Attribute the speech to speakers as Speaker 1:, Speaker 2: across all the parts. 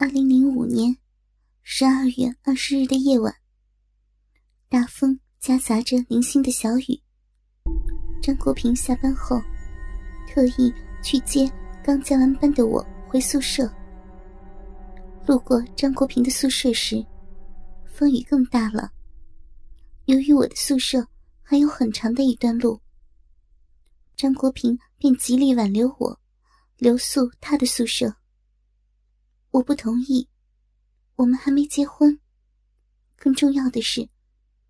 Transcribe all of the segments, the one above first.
Speaker 1: 二零零五年十二月二十日的夜晚，大风夹杂着零星的小雨。张国平下班后，特意去接刚加完班的我回宿舍。路过张国平的宿舍时，风雨更大了。由于我的宿舍还有很长的一段路，张国平便极力挽留我，留宿他的宿舍。我不同意，我们还没结婚。更重要的是，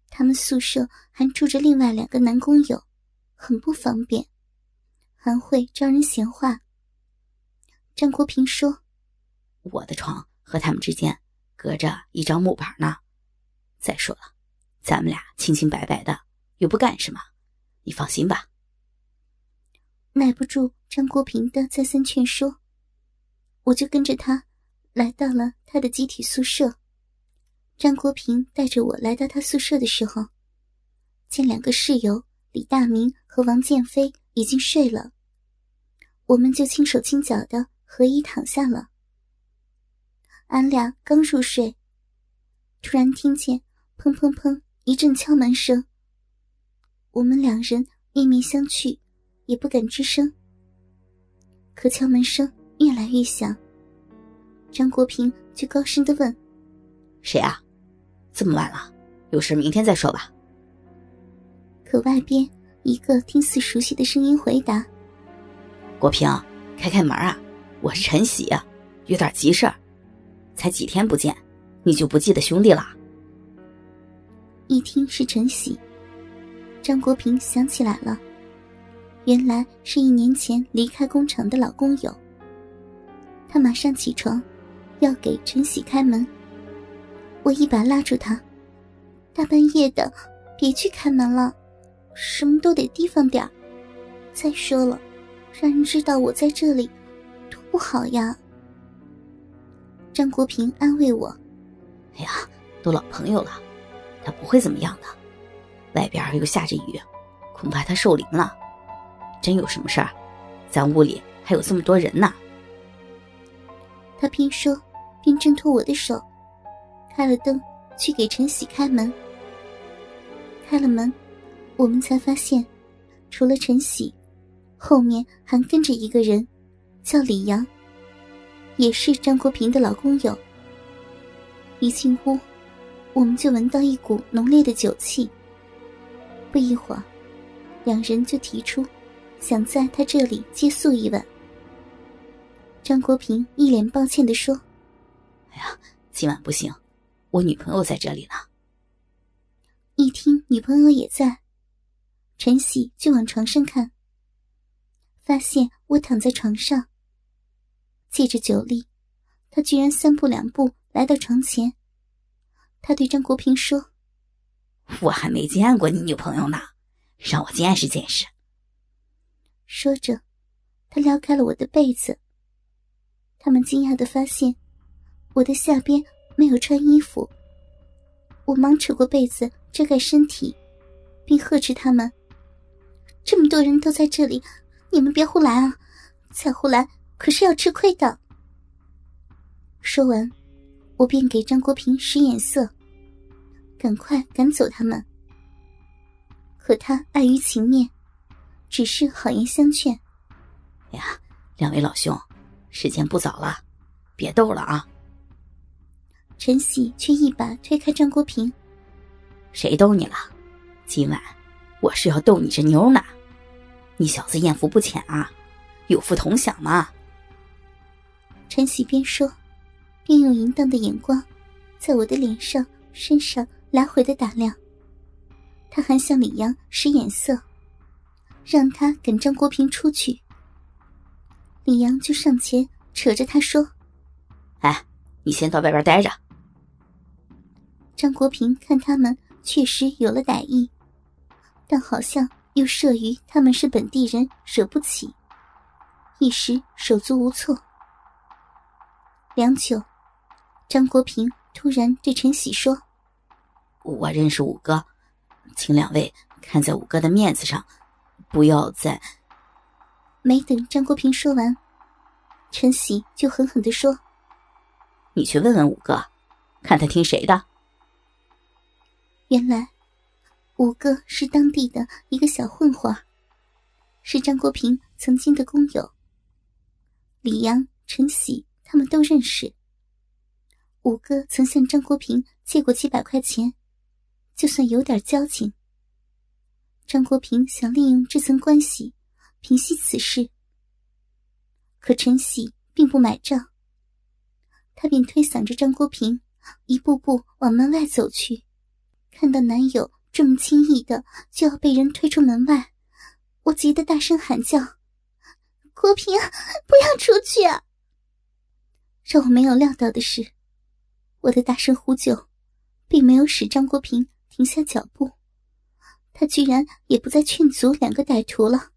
Speaker 1: 他们宿舍还住着另外两个男工友，很不方便，还会招人闲话。张国平说：“
Speaker 2: 我的床和他们之间隔着一张木板呢。再说了，咱们俩清清白白的，又不干什么，你放心吧。”
Speaker 1: 耐不住张国平的再三劝说，我就跟着他。来到了他的集体宿舍，张国平带着我来到他宿舍的时候，见两个室友李大明和王建飞已经睡了，我们就轻手轻脚的合衣躺下了。俺俩刚入睡，突然听见砰砰砰一阵敲门声，我们两人面面相觑，也不敢吱声。可敲门声越来越响。张国平却高声的问：“
Speaker 2: 谁啊？这么晚了，有事明天再说吧。”
Speaker 1: 可外边一个听似熟悉的声音回答：“
Speaker 2: 国平，开开门啊！我是陈喜，有点急事儿。才几天不见，你就不记得兄弟了？”
Speaker 1: 一听是陈喜，张国平想起来了，原来是一年前离开工厂的老工友。他马上起床。要给陈喜开门，我一把拉住他：“大半夜的，别去开门了，什么都得提防点再说了，让人知道我在这里，多不好呀。”张国平安慰我：“
Speaker 2: 哎呀，都老朋友了，他不会怎么样的。外边又下着雨，恐怕他受淋了。真有什么事儿，咱屋里还有这么多人呢。”
Speaker 1: 他边说。便挣脱我的手，开了灯，去给陈喜开门。开了门，我们才发现，除了陈喜，后面还跟着一个人，叫李阳，也是张国平的老工友。一进屋，我们就闻到一股浓烈的酒气。不一会儿，两人就提出，想在他这里借宿一晚。张国平一脸抱歉的说。
Speaker 2: 哎呀，今晚不行，我女朋友在这里呢。
Speaker 1: 一听女朋友也在，陈喜就往床上看，发现我躺在床上。借着酒力，他居然三步两步来到床前。他对张国平说：“
Speaker 2: 我还没见过你女朋友呢，让我见识见识。”
Speaker 1: 说着，他撩开了我的被子。他们惊讶的发现。我的下边没有穿衣服，我忙扯过被子遮盖身体，并呵斥他们：“这么多人都在这里，你们别胡来啊！再胡来可是要吃亏的。”说完，我便给张国平使眼色，赶快赶走他们。可他碍于情面，只是好言相劝：“哎
Speaker 2: 呀，两位老兄，时间不早了，别逗了啊！”
Speaker 1: 陈喜却一把推开张国平：“
Speaker 2: 谁逗你了？今晚我是要逗你这妞呢！你小子艳福不浅啊，有福同享嘛！”
Speaker 1: 陈喜边说，边用淫荡的眼光在我的脸上、身上来回的打量。他还向李阳使眼色，让他跟张国平出去。李阳就上前扯着他说：“
Speaker 2: 哎，你先到外边待着。”
Speaker 1: 张国平看他们确实有了歹意，但好像又慑于他们是本地人，惹不起，一时手足无措。良久，张国平突然对陈喜说：“
Speaker 2: 我认识五哥，请两位看在五哥的面子上，不要再……”
Speaker 1: 没等张国平说完，陈喜就狠狠的说：“
Speaker 2: 你去问问五哥，看他听谁的。
Speaker 1: 原来，五哥是当地的一个小混混，是张国平曾经的工友。李阳、陈喜他们都认识。五哥曾向张国平借过几百块钱，就算有点交情。张国平想利用这层关系平息此事，可陈喜并不买账。他便推搡着张国平，一步步往门外走去。看到男友这么轻易的就要被人推出门外，我急得大声喊叫：“国平，不要出去！”让我没有料到的是，我的大声呼救，并没有使张国平停下脚步，他居然也不再劝阻两个歹徒了，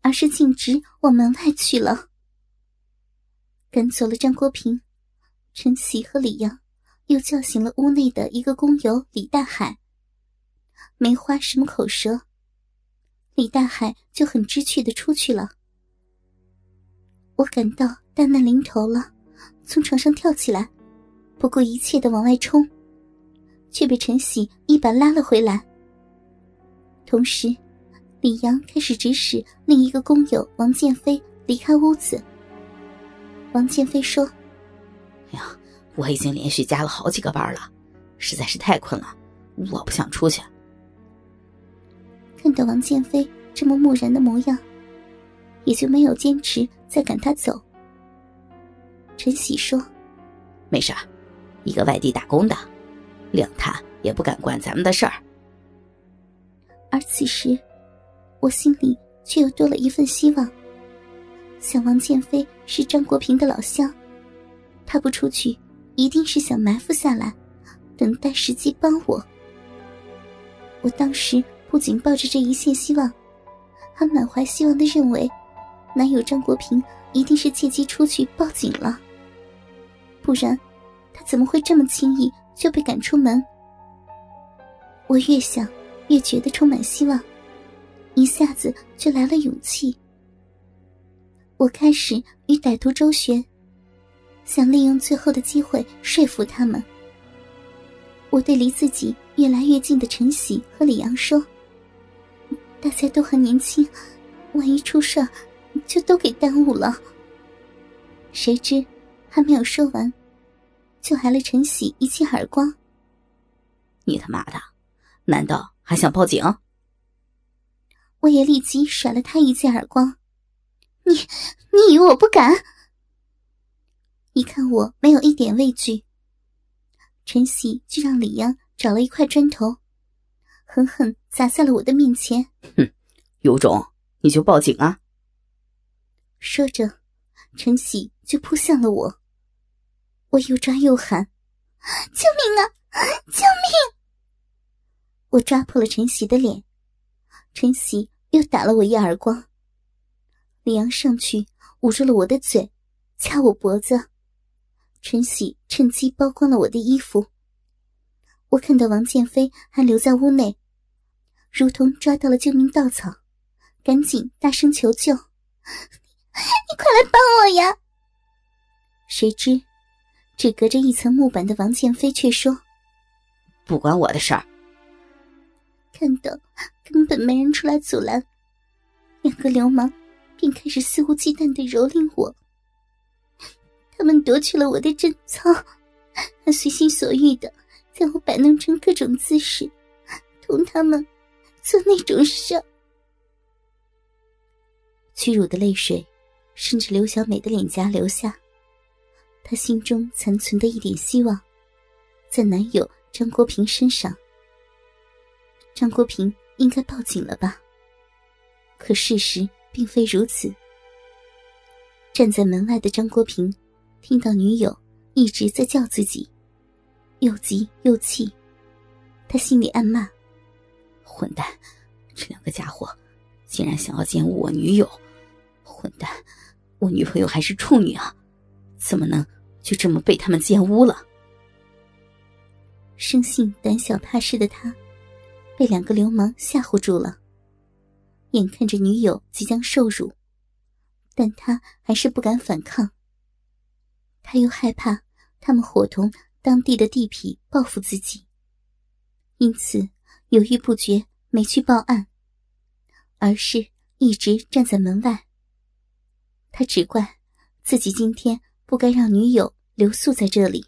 Speaker 1: 而是径直往门外去了。赶走了张国平，陈喜和李阳。又叫醒了屋内的一个工友李大海。没花什么口舌，李大海就很知趣的出去了。我感到大难临头了，从床上跳起来，不顾一切的往外冲，却被陈喜一把拉了回来。同时，李阳开始指使另一个工友王建飞离开屋子。王建飞说：“
Speaker 2: 哎呀。”我已经连续加了好几个班了，实在是太困了，我不想出去。
Speaker 1: 看到王建飞这么木然的模样，也就没有坚持再赶他走。陈喜说：“
Speaker 2: 没事一个外地打工的，谅他也不敢管咱们的事儿。”
Speaker 1: 而此时，我心里却又多了一份希望。想王建飞是张国平的老乡，他不出去。一定是想埋伏下来，等待时机帮我。我当时不仅抱着这一线希望，还满怀希望的认为，男友张国平一定是借机出去报警了。不然，他怎么会这么轻易就被赶出门？我越想越觉得充满希望，一下子就来了勇气。我开始与歹徒周旋。想利用最后的机会说服他们。我对离自己越来越近的陈喜和李阳说：“大家都很年轻，万一出事儿，就都给耽误了。”谁知还没有说完，就挨了陈喜一记耳光。
Speaker 2: 你他妈的，难道还想报警？
Speaker 1: 我也立即甩了他一记耳光。你，你以为我不敢？一看我没有一点畏惧，陈喜就让李阳找了一块砖头，狠狠砸在了我的面前。
Speaker 2: 哼，有种你就报警啊！
Speaker 1: 说着，陈喜就扑向了我，我又抓又喊：“救命啊！救命！”我抓破了陈喜的脸，陈喜又打了我一耳光。李阳上去捂住了我的嘴，掐我脖子。陈喜趁机剥光了我的衣服。我看到王建飞还留在屋内，如同抓到了救命稻草，赶紧大声求救：“你快来帮我呀！”谁知，只隔着一层木板的王建飞却说：“
Speaker 2: 不关我的事儿。”
Speaker 1: 看到根本没人出来阻拦，两个流氓便开始肆无忌惮的蹂躏我。他们夺去了我的贞操，还随心所欲的将我摆弄成各种姿势，同他们做那种事。屈辱的泪水顺着刘小美的脸颊流下，她心中残存的一点希望，在男友张国平身上。张国平应该报警了吧？可事实并非如此。站在门外的张国平。听到女友一直在叫自己，又急又气，他心里暗骂：“
Speaker 2: 混蛋！这两个家伙竟然想要奸污我女友！混蛋！我女朋友还是处女啊，怎么能就这么被他们奸污了？”
Speaker 1: 生性胆小怕事的他，被两个流氓吓唬住了。眼看着女友即将受辱，但他还是不敢反抗。他又害怕，他们伙同当地的地痞报复自己，因此犹豫不决，没去报案，而是一直站在门外。他只怪自己今天不该让女友留宿在这里。